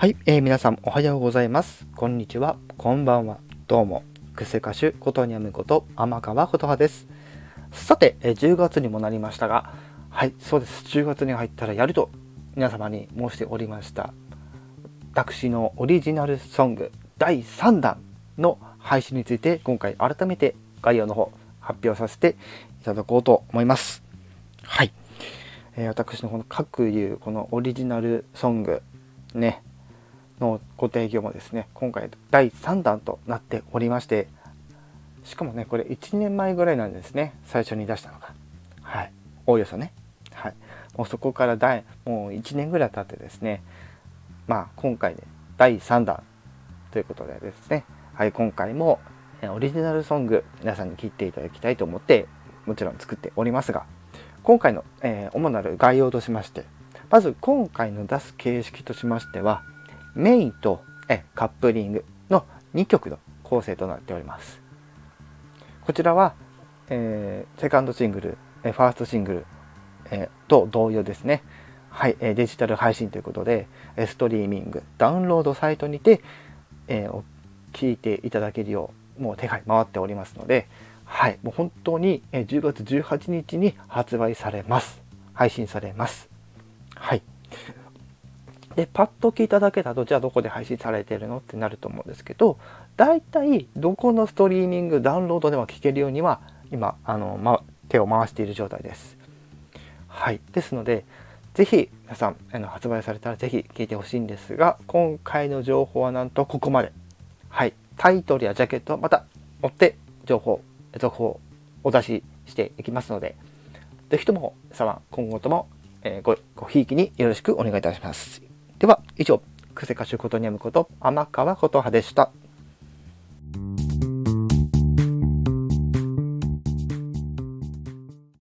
はい、えー、皆さんおはようございます。こんにちは、こんばんは。どうも、クセ歌手ことにゃむこと天川琴葉です。さて、えー、10月にもなりましたが、はい、そうです。10月に入ったらやると皆様に申しておりました。私のオリジナルソング第3弾の配信について今回改めて概要の方発表させていただこうと思います。はい。えー、私のこの各いうこのオリジナルソングねのご提供もですね。今回第3弾となっておりましてしかもねこれ1年前ぐらいなんですね。最初に出したのが。はい。おおよそね。はい。もうそこから第もう1年ぐらい経ってですね。まあ今回で第3弾ということでですね。はい今回もオリジナルソング皆さんに聴いていただきたいと思ってもちろん作っておりますが今回の、えー、主なる概要としましてまず今回の出す形式としましてはメインとえカップリングの2曲の構成となっております。こちらは、えー、セカンドシングル、えファーストシングル、えー、と同様ですね。はい、えデジタル配信ということでストリーミングダウンロードサイトにて、えー、聞いていただけるようもう手配回っておりますのではいもう本当に10月18日に発売されます。配信されます。はい。でパッと聞いただけだとじゃあどこで配信されてるのってなると思うんですけど大体どこのストリーミングダウンロードでも聞けるようには今あの、ま、手を回している状態です。はい、ですので是非皆さんあの発売されたら是非聞いてほしいんですが今回の情報はなんとここまで。はい、タイトルやジャケットまた追って情報続報をお出ししていきますので是非とも皆様今後ともごごひいきによろしくお願いいたします。では以上、クセ歌手ことにゃむこと天川琴葉でした。